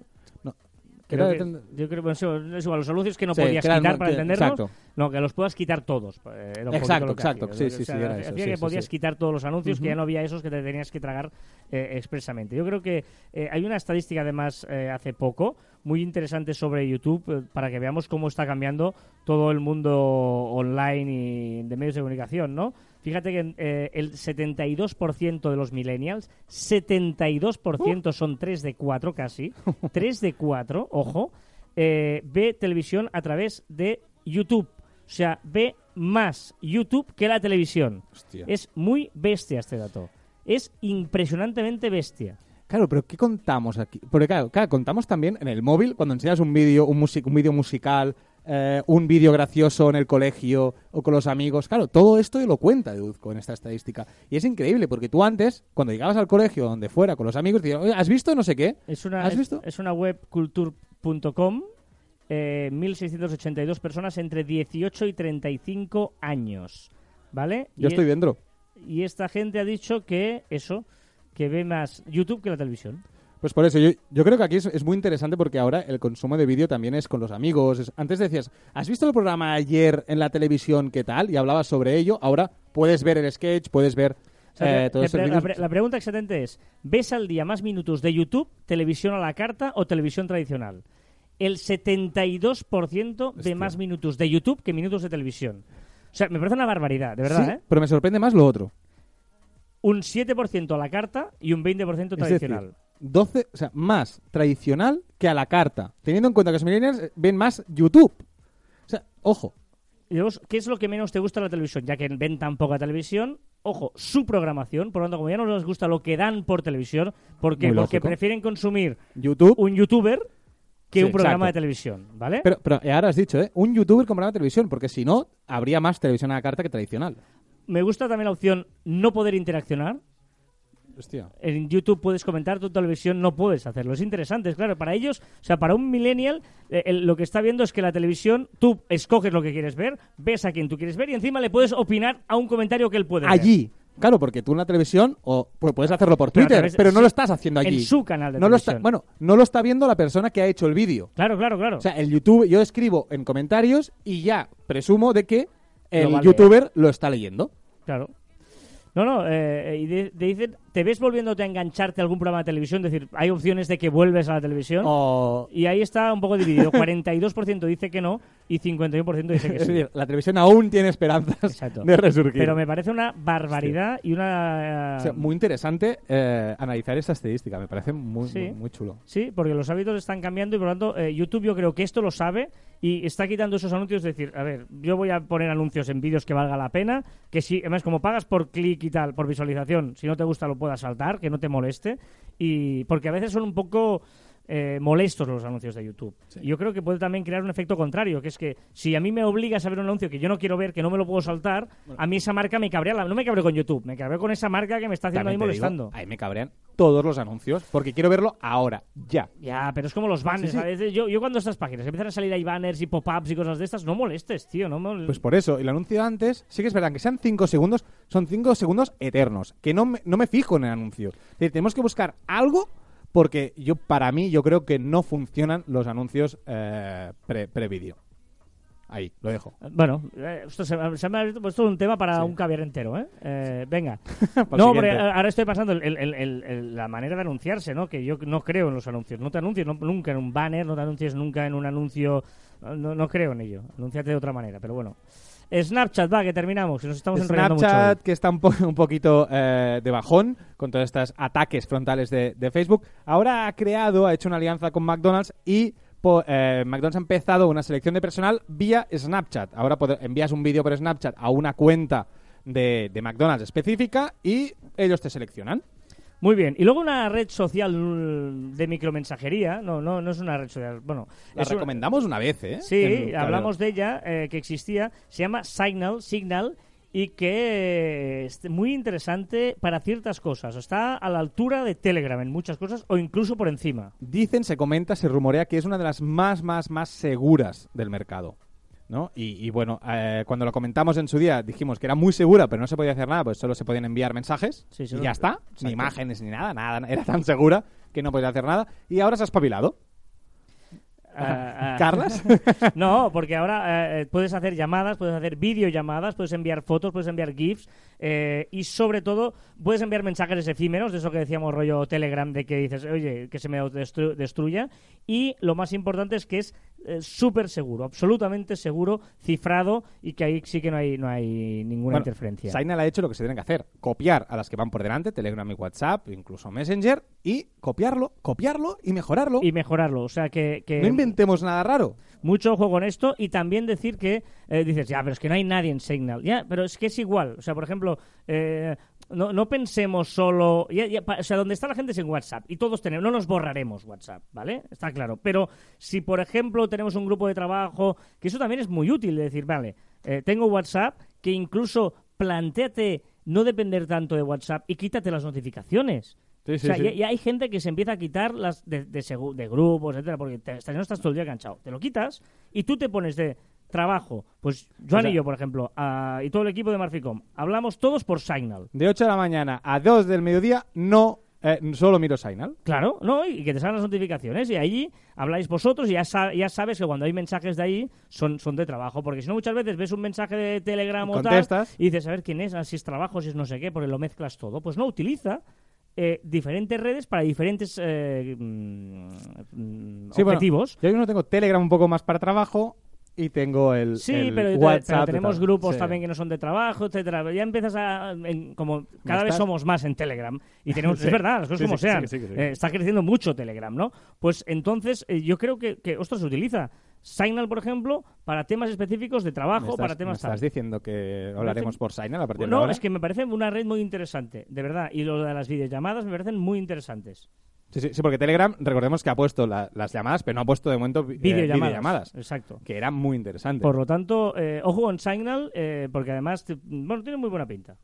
Creo Era de que- 30 yo creo bueno, es igual, los anuncios que no Sí, podías que eran- quitar para que- entenderlos, exacto. no, que los puedas quitar todos. eh, Exacto, que exacto, sí, sí, sí, era eso, que sí, podías quitar todos los anuncios, que Ujú. ya no había esos que te tenías que tragar eh, expresamente. Yo creo que eh, hay una estadística además eh, hace poco muy interesante sobre YouTube eh, para que veamos cómo está cambiando todo el mundo online y de medios de comunicación, ¿no? Fíjate que eh, el 72% de los millennials, 72% son 3 de 4 casi, 3 de 4, ojo, eh, ve televisión a través de YouTube. O sea, ve más YouTube que la televisión. Hostia. Es muy bestia este dato. Es impresionantemente bestia. Claro, pero ¿qué contamos aquí? Porque claro, claro, contamos también en el móvil cuando enseñas un vídeo, un, music, un vídeo musical, eh, un vídeo gracioso en el colegio o con los amigos. Claro, todo esto lo cuenta deduzco en esta estadística. Y es increíble porque tú antes, cuando llegabas al colegio, donde fuera, con los amigos, decías, "Oye, ¿has visto no sé qué? Es una, ¿Has es- visto? Es, una web cultur.com, eh, 1.682 personas entre 18 y 35 años. ¿Vale? Yo y, estoy dentro. y esta gente ha dicho que eso, que ve más YouTube que la televisión. Pues por eso, yo, yo creo que aquí es, es muy interesante porque ahora el consumo de vídeo también es con los amigos. Es- antes decías, ¿has visto el programa ayer en la televisión? ¿Qué tal? Y hablabas sobre ello. Ahora puedes ver el sketch, puedes ver O sea, eh, te- esos la, pre- la pregunta excelente es, ¿ves al día más minutos de YouTube, televisión a la carta o televisión tradicional? El 72% ve Hostia. más minutos de YouTube que minutos de televisión. O sea, me parece una barbaridad, de verdad, Sí, ¿eh? pero me sorprende más lo otro. Un 7% a la carta y un 20% Es tradicional. Decir, 12, o sea, más tradicional que a la carta. Teniendo en cuenta que los millennials eh, ven más YouTube. O sea, ojo. ¿qué es lo que menos te gusta de la televisión? Ya que ven tan poca televisión, ojo, su programación, por lo tanto, como ya no les gusta lo que dan por televisión, Porque lógico. prefieren consumir YouTube. un youtuber que Sí, un programa exacto. de televisión, ¿vale? Pero, pero ahora has dicho, ¿eh? Un youtuber con programa de televisión, porque si no, habría más televisión a la carta que tradicional. Me gusta también la opción no poder interaccionar. Hostia. En YouTube puedes comentar, tu televisión no puedes hacerlo. Es interesante, es claro. Para ellos, o sea, para un millennial, eh, el- lo que está viendo es que la televisión, tú escoges lo que quieres ver, ves a quien tú quieres ver y encima le puedes opinar a un comentario que él puede ver. Allí. Claro, porque tú en la televisión, o pues puedes hacerlo por Twitter, pero no sí, lo estás haciendo en allí. su canal de no lo está, televisión. Bueno, no lo está viendo la persona que ha hecho el vídeo. Claro, claro, claro. O sea, el YouTube, yo escribo en comentarios y ya presumo de que el youtuber lo está leyendo. Claro. No, no, eh, y de- te dicen, ¿te ves volviéndote a engancharte a algún programa de televisión? Es decir, hay opciones de que vuelves a la televisión. O, Y ahí está un poco dividido. 42% dice que no y 51% dice que es sí. decir, la televisión aún tiene esperanzas Exacto. de resurgir. Pero me parece una barbaridad y una... O sea, muy interesante eh, analizar esta estadística, me parece muy, Sí. muy, muy chulo. Sí, porque los hábitos están cambiando y por lo tanto eh, YouTube yo creo que esto lo sabe y está quitando esos anuncios. Es decir, a ver, yo voy a poner anuncios en vídeos que valga la pena, que si, además, como pagas por clic por visualización, si no te gusta lo puedas saltar, que no te moleste. Y porque a veces son un poco eh, molestos los anuncios de YouTube. Y yo creo que puede también crear un efecto contrario, que es que si a mí me obligas a ver un anuncio que yo no quiero ver, que no me lo puedo saltar, a mí esa marca me cabrea. la- No me cabreo con YouTube, me cabreo con esa marca que me está haciendo ahí te digo, molestando. ahí me cabrean todos los anuncios porque quiero verlo ahora, ya. Ya, pero es como los banners. Sí, sí. A veces yo, yo cuando estas páginas empiezan a salir ahí banners y pop-ups y cosas de estas, no molestes, tío. No Pues por eso, el anuncio de antes, sí que es verdad que sean 5 segundos, son 5 segundos eternos, que no me, no me fijo en el anuncio. Es decir, tenemos que buscar algo porque yo para mí yo creo que no funcionan los anuncios eh, pre- pre-vídeo. Ahí, lo dejo. Bueno, eh, esto se, me- se me ha puesto un tema para Sí. un caviar entero, ¿eh? Eh, venga. No, porque siguiente. ahora estoy pasando el- el- el- el- la manera de anunciarse, ¿no? Que yo no creo en los anuncios. No te anuncies no- nunca en un banner, no te anuncies nunca en un anuncio. No, no creo en ello. Anúnciate de otra manera, pero bueno. Snapchat, va, que terminamos, que nos estamos enrollando mucho. Snapchat, que está un, po- un poquito eh, de bajón con todos estos ataques frontales de, de Facebook, ahora ha creado, ha hecho una alianza con McDonald's y eh, McDonald's ha empezado una selección de personal vía Snapchat. Ahora envías un vídeo por Snapchat a una cuenta de, de McDonald's específica y ellos te seleccionan. Muy bien. Y luego una red social de micromensajería. No, no, no es una red social. Bueno, La es recomendamos una vez, ¿eh? Sí, En hablamos de ella, eh, que existía, se llama Signal, Signal, y que eh, es muy interesante para ciertas cosas. Está a la altura de Telegram en muchas cosas, o incluso por encima. Dicen, se comenta, se rumorea que es una de las más, más, más seguras del mercado. ¿No? Y, y bueno, eh, cuando lo comentamos en su día dijimos que era muy segura, pero no se podía hacer nada, pues solo se podían enviar mensajes Sí, y solo- ya está. Exacto. Ni imágenes ni nada, nada. Era tan segura que no podía hacer nada. Y ahora se ha espabilado. Ah, ah. ¿Carlas? No, porque ahora eh, puedes hacer llamadas, puedes hacer videollamadas, puedes enviar fotos, puedes enviar GIFs eh, y sobre todo puedes enviar mensajes efímeros, de eso que decíamos rollo Telegram, de que dices, oye, que se me destruya. Y lo más importante es que es eh, súper seguro, absolutamente seguro, cifrado y que ahí sí que no hay, no hay ninguna Bueno, interferencia. Signal ha hecho lo que se tiene que hacer. Copiar a las que van por delante, Telegram y WhatsApp, incluso Messenger, y copiarlo, copiarlo y mejorarlo. Y mejorarlo, o sea que... que No inventemos nada raro. Mucho ojo con esto y también decir que eh, dices, ya, pero es que no hay nadie en Signal. Ya, pero es que es igual. O sea, por ejemplo, eh, no, no pensemos solo. ya- ya, o sea, donde está la gente es en WhatsApp y todos tenemos. No nos borraremos WhatsApp, ¿vale? Está claro. Pero si, por ejemplo, tenemos un grupo de trabajo, que eso también es muy útil, de decir, vale, eh, tengo WhatsApp, que incluso planteate no depender tanto de WhatsApp y quítate las notificaciones. Sí, o sea, ya, ya hay gente que se empieza a quitar las de, de, segu- de grupos, etcétera, porque te, no estás todo el día cansado. Te lo quitas y tú te pones de trabajo. Pues Joan O sea- y yo, por ejemplo, y todo el equipo de Marficom, hablamos todos por Signal. De 8 de la mañana a 2 del mediodía, no eh, solo miro Signal. Claro, ¿no? Y que te salgan las notificaciones y allí habláis vosotros y ya, sa- ya sabes que cuando hay mensajes de ahí son, son de trabajo. Porque si no, muchas veces ves un mensaje de Telegram o tal y dices, a ver quién es, ah, si es trabajo, si es no sé qué, porque lo mezclas todo. Pues no, utiliza eh, diferentes redes para diferentes eh, mm, Sí, bueno, objetivos. Yo no tengo Telegram un poco más para trabajo y tengo el, Sí, el pero, WhatsApp. pero tenemos grupos Sí. también que no son de trabajo, etcétera. Ya empiezas a en- como cada vez somos más en Telegram y tenemos Sí. es verdad, las cosas como sean. Eh, está creciendo mucho Telegram, ¿no? Pues entonces eh, yo creo que, que ostras se utiliza Signal, por ejemplo, para temas específicos de ¿Me trabajo, estás, para temas me estás diciendo que hablaremos por Signal a partir de No, ahora? es que me parece una red muy interesante, de verdad. Y lo de las videollamadas me parecen muy interesantes. Sí, sí, sí, porque Telegram, recordemos que ha puesto la- las llamadas, pero no ha puesto de momento vi- eh, Videollamadas. videollamadas, Exacto. que era muy interesante. Por lo tanto, eh, ojo con Signal, eh, porque además, te- bueno, tiene muy buena pinta.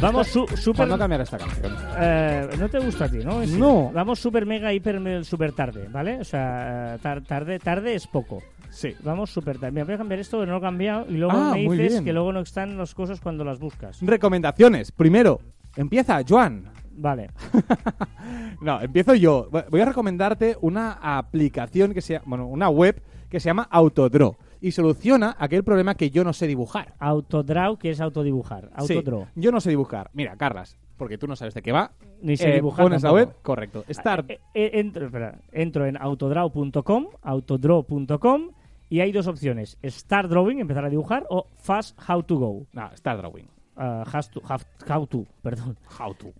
Vamos su- super... ¿Cuándo cambiará esta canción? eh, no te gusta a ti, ¿no? No. Vamos super mega, hiper, super tarde, ¿vale? O sea, eh, tar- tarde, tarde es poco. Sí. Vamos super tarde. Mira, voy a cambiar esto, no lo he cambiado, y luego Ah, me dices que luego no están las cosas cuando las buscas. Recomendaciones. Primero, empieza Joan. Vale. No, empiezo yo. Voy a recomendarte una aplicación que se llama, bueno, una web que se llama Autodraw y soluciona aquel problema que yo no sé dibujar. Autodraw, que es autodibujar. Sí, Autodraw. yo no sé dibujar. Mira, Carlas, porque tú no sabes de qué va. Ni sé eh, dibujar Pones la tampoco. web, correcto. Start. Eh, eh, entro, espera, entro en autodraw.com, autodraw.com y hay dos opciones: Start Drawing, empezar a dibujar, o Fast How to Go. No, Start Drawing. Ah, has to, have- how to, perdón. How to.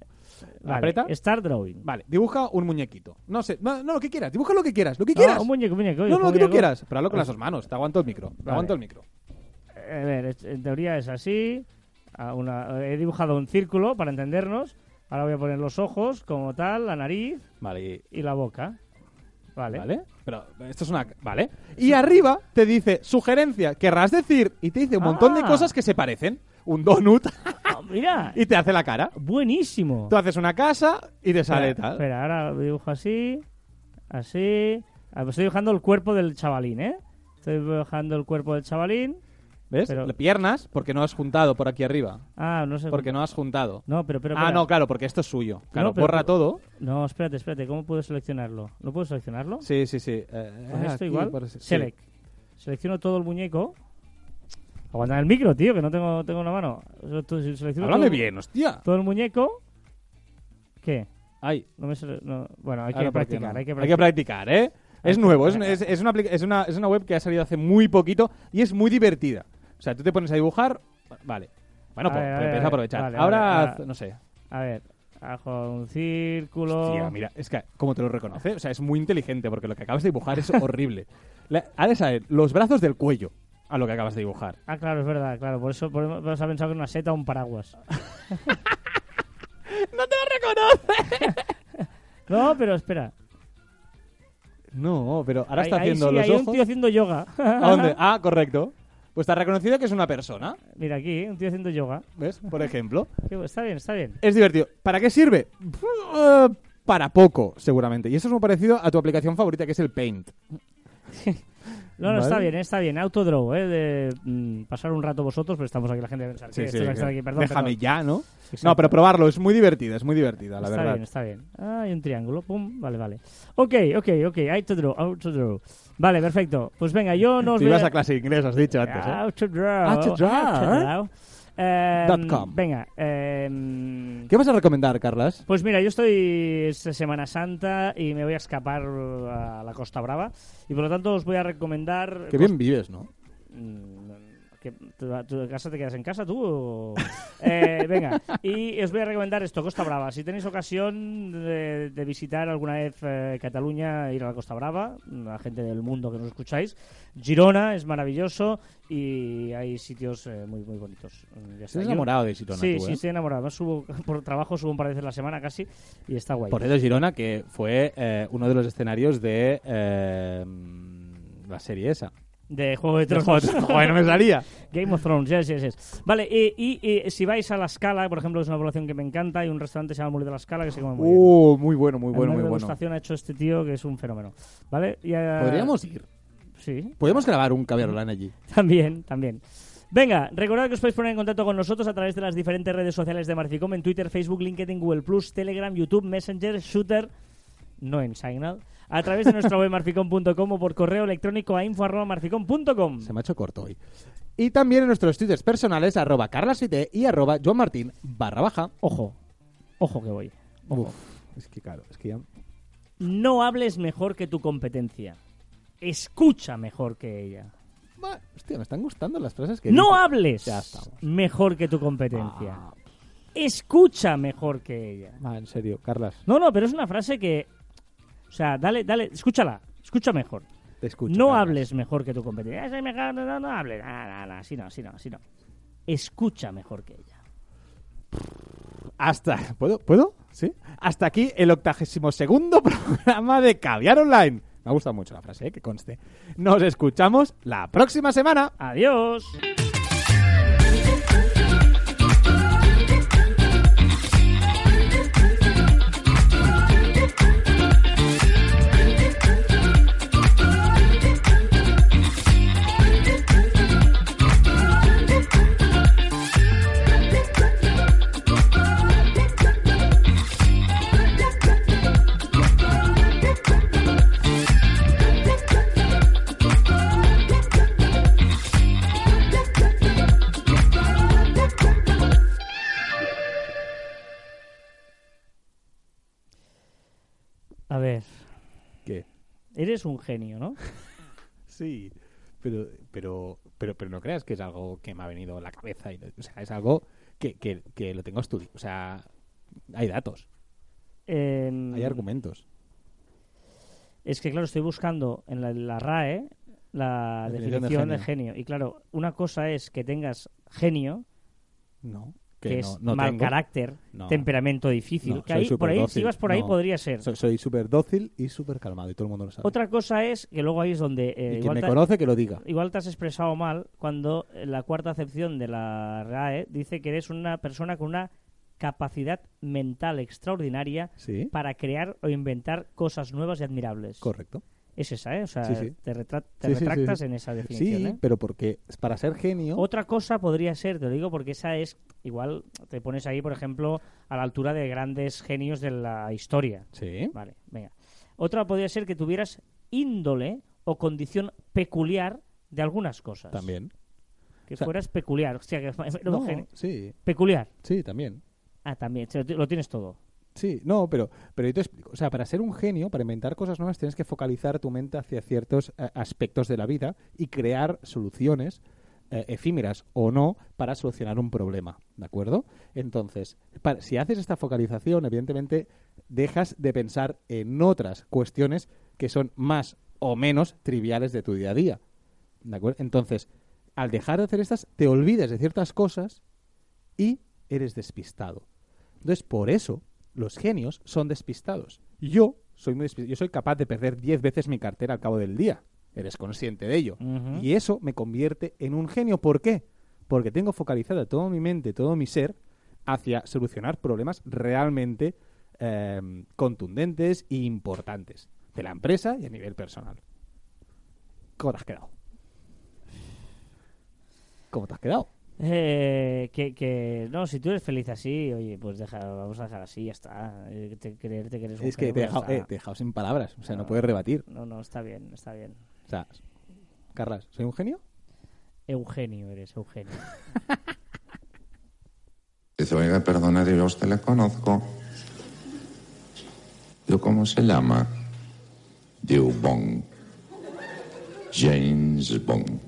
Vale, ¿Aprieta? Start drawing. Vale, dibuja un muñequito. No sé, no, no, lo que quieras, dibuja lo que quieras, lo que Ah, quieras. un muñeco, un muñeco. oye, no, no, lo que tú muñeco. quieras, pero hazlo con las dos manos. Te aguanto el micro. Te Vale. aguanto el micro. A ver, en teoría es así. Una- he dibujado un círculo para entendernos. Ahora voy a poner los ojos como tal, la nariz Vale, y- y la boca. Vale. ¿Vale? Pero esto es una... ¿Vale? Y arriba te dice, sugerencia, querrás decir, y te dice un montón de Ah. cosas que se parecen. Un donut Ah, mira, y te hace la cara. buenísimo. Tú haces una casa y te sale espera, tal. espera, ahora dibujo así, así. Ah, pues Estoy dibujando el cuerpo del chavalín, ¿eh? Estoy dibujando el cuerpo del chavalín. ¿Ves? pero- Piernas, porque no has juntado por aquí arriba. Ah, no sé. Porque no has juntado. No, pero, pero. ah, espera. no, claro, porque esto es suyo. Claro, No, pero- borra todo. No, espérate, espérate. ¿Cómo puedo seleccionarlo? ¿No puedo seleccionarlo? Sí, sí, sí. Eh, Con esto aquí, igual. sí. Select. Selecciono todo el muñeco. Aguanta el micro, tío, que no tengo, tengo una mano. Selecciono Háblame todo, bien, hostia. todo el muñeco. ¿Qué? Ay, No me sele- no. Bueno, hay que ¿por qué practicar, hay que Hay practicar. que practicar, ¿eh? Es nuevo, es, es- es una, es, una, es una web que ha salido hace muy poquito y es muy divertida. O sea, tú te pones a dibujar, vale. Bueno, A pues ver, a ver, a aprovechar. vale, Ahora, vale, haz- ahora- no sé. A ver, hago un círculo. Hostia, mira, es que, ¿cómo te lo reconoce? O sea, es muy inteligente porque lo que acabas de dibujar es horrible. Le- ha de saber los brazos del cuello a lo que acabas de dibujar. Ah, claro, es verdad, claro. Por eso, por eso has pensado que era una seta o un paraguas. ¡No te lo reconoce! No, pero espera. No, pero ahora está ahí haciendo sí, los hay ojos. un tío haciendo yoga. ¿A dónde? Ah, correcto. Pues te ha reconocido que es una persona, Mira aquí, un tío haciendo yoga. ¿ves? Por ejemplo. Está bien, está bien. Es divertido. ¿Para qué sirve? Eh, Para poco, seguramente. Y eso es muy parecido a tu aplicación favorita, que es el Paint. No, no, Vale. está bien, está bien. Autodraw, ¿eh? De mm, pasar un rato vosotros, pero estamos aquí, la gente debe pensar. Sí, sí, que aquí, perdón, Déjame perdón. ya, ¿no? Exacto. No, pero probarlo, es muy divertida, es muy divertida, la está verdad. bien, está bien. Ah, hay un triángulo, pum, vale, vale. Ok, ok, ok, autodraw, autodraw. Vale, perfecto. Pues venga, yo no os Tú voy ibas a... a clase de inglés, has dicho antes, ¿eh? Autodraw, autodraw. Eh, com. Venga, eh, ¿Qué vas a recomendar, Carlas? Pues mira, yo estoy es Semana Santa y me voy a escapar a la Costa Brava y por lo tanto os voy a recomendar... Qué bien vives, ¿no? Mm, ¿qué- ¿tú, de casa te quedas en casa tú? Eh, venga, y os voy a recomendar esto, Costa Brava. Si tenéis ocasión de, de visitar alguna vez eh, Cataluña, ir a la Costa Brava, la gente del mundo que nos escucháis, Girona es maravilloso y hay sitios eh, muy muy bonitos. Ya está. Estás enamorado de Girona, Sí, tú, sí, ¿eh? estoy enamorado. Subo, por trabajo subo un par de veces a la semana casi y está guay. Por eso Girona, que fue eh, uno de los escenarios de eh, la serie esa. De Juego de Tronos. Joder, no me salía. Game of Thrones, yes, yes, yes. Vale, y, y- y si vais a La Scala, por ejemplo, es una población que me encanta, hay un restaurante que se llama Muli de La Scala que se come muy bien. Uh, muy bueno, muy bueno, muy bueno. degustación ha hecho este tío que es un fenómeno. ¿Vale? Y, eh, Podríamos ir. Sí, Podemos grabar un Caberlan allí. también, también. Venga, recordad que os podéis poner en contacto con nosotros a través de las diferentes redes sociales de Marficom, en Twitter, Facebook, LinkedIn, Google+, Telegram, YouTube, Messenger, Shooter, no en Signal, a través de nuestra web marficom.com o por correo electrónico a info.marficom.com. Se me ha hecho corto hoy. Y también en nuestros twitters personales, arroba carlasite y arroba joanmartin barra baja. Ojo, ojo que voy. Ojo. Uf, es que claro, es que ya... No hables mejor que tu competencia. Escucha mejor que ella. Hostia, me están gustando las frases que No hables Ya mejor que tu competencia. Ah, Escucha mejor que ella. va, en serio, Carlas, No, no, pero es una frase que... O sea, dale, dale, escúchala. Escucha mejor. te escucho. no hables mejor que tu competencia. "Ah, soy mejor", No, no, no hables. No, no, no, así no, así no, así no. Escucha mejor que ella. Hasta... ¿Puedo? ¿Puedo? ¿Sí? Hasta aquí el octagésimo segundo programa de Caviar Online. Me ha gustado mucho la frase, ¿eh? que conste. Nos escuchamos la próxima semana. Adiós. Eres un genio, ¿no? Sí, pero, pero, pero, pero no creas que es algo que me ha venido a la cabeza. y- O sea, es algo que, que, que lo tengo estudiado. O sea, hay datos, Em, hay argumentos. Es que, claro, estoy buscando en la, la RAE la Definición de definición de genio. genio. Y claro, una cosa es que tengas genio, No, que, que, es no, mal tengo. carácter, No. temperamento difícil. Que ahí, por ahí, si vas por ahí, podría ser. Soy- Soy súper dócil y súper calmado y todo el mundo lo sabe. Otra cosa es que luego ahí es donde eh, y quien igual, me te, conoce que lo diga. igual te has expresado mal cuando eh, la cuarta acepción de la RAE dice que eres una persona con una capacidad mental extraordinaria Sí, para crear o inventar cosas nuevas y admirables. correcto. Es esa, ¿eh? O sea, Sí, sí. te, retra- te Sí, retractas en esa definición, Sí, ¿eh? pero porque para ser genio... Otra cosa podría ser, te lo digo porque esa es, igual te pones ahí, por ejemplo, a la altura de grandes genios de la historia. Sí, Vale, venga. Otra podría ser que tuvieras índole o condición peculiar de algunas cosas. también. Que O sea- fueras peculiar. Que no, No, gen- sí, Peculiar. sí, también. Ah, también. Lo tienes todo. Sí, no, pero, pero yo te explico. O sea, para ser un genio, para inventar cosas nuevas, tienes que focalizar tu mente hacia ciertos eh, aspectos de la vida y crear soluciones eh, efímeras o no para solucionar un problema, ¿de acuerdo? Entonces, si haces esta focalización, evidentemente dejas de pensar en otras cuestiones que son más o menos triviales de tu día a día, ¿de acuerdo? Entonces, al dejar de hacer estas, te olvides de ciertas cosas y eres despistado. Entonces, por eso, los genios son despistados. Yo soy muy despi- yo soy capaz de perder 10 veces mi cartera al cabo del día. Eres consciente de ello. Y eso me convierte en un genio. ¿Por qué? Porque tengo focalizada toda mi mente, todo mi ser hacia solucionar problemas realmente eh, contundentes e importantes de la empresa y a nivel personal. ¿Cómo te has quedado? ¿Cómo te has quedado? Eh, que, que, no, si tú eres feliz así, oye, pues deja, vamos a dejar así, ya está. Eh, te- creerte que eres un Es que te he dejado, eh, dejado sin palabras. O sea, no No. puedes rebatir. No, no, está bien, está bien. O sea, Carlas, ¿soy un genio? Eugenio eres, Eugenio. Dice, oiga, perdone, digo, a usted le conozco. Digo, ¿cómo se llama? Digo, Bond. James Bond.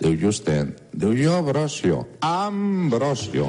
¿Y usted? Digo, yo, Ambrosio. Ambrosio.